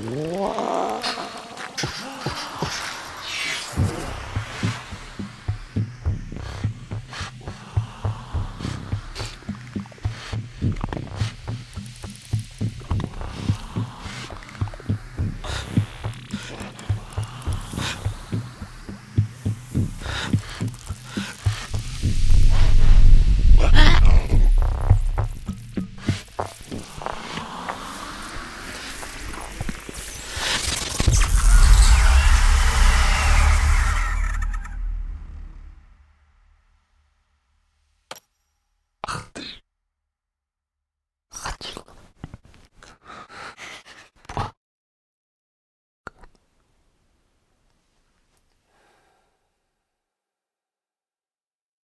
Wow.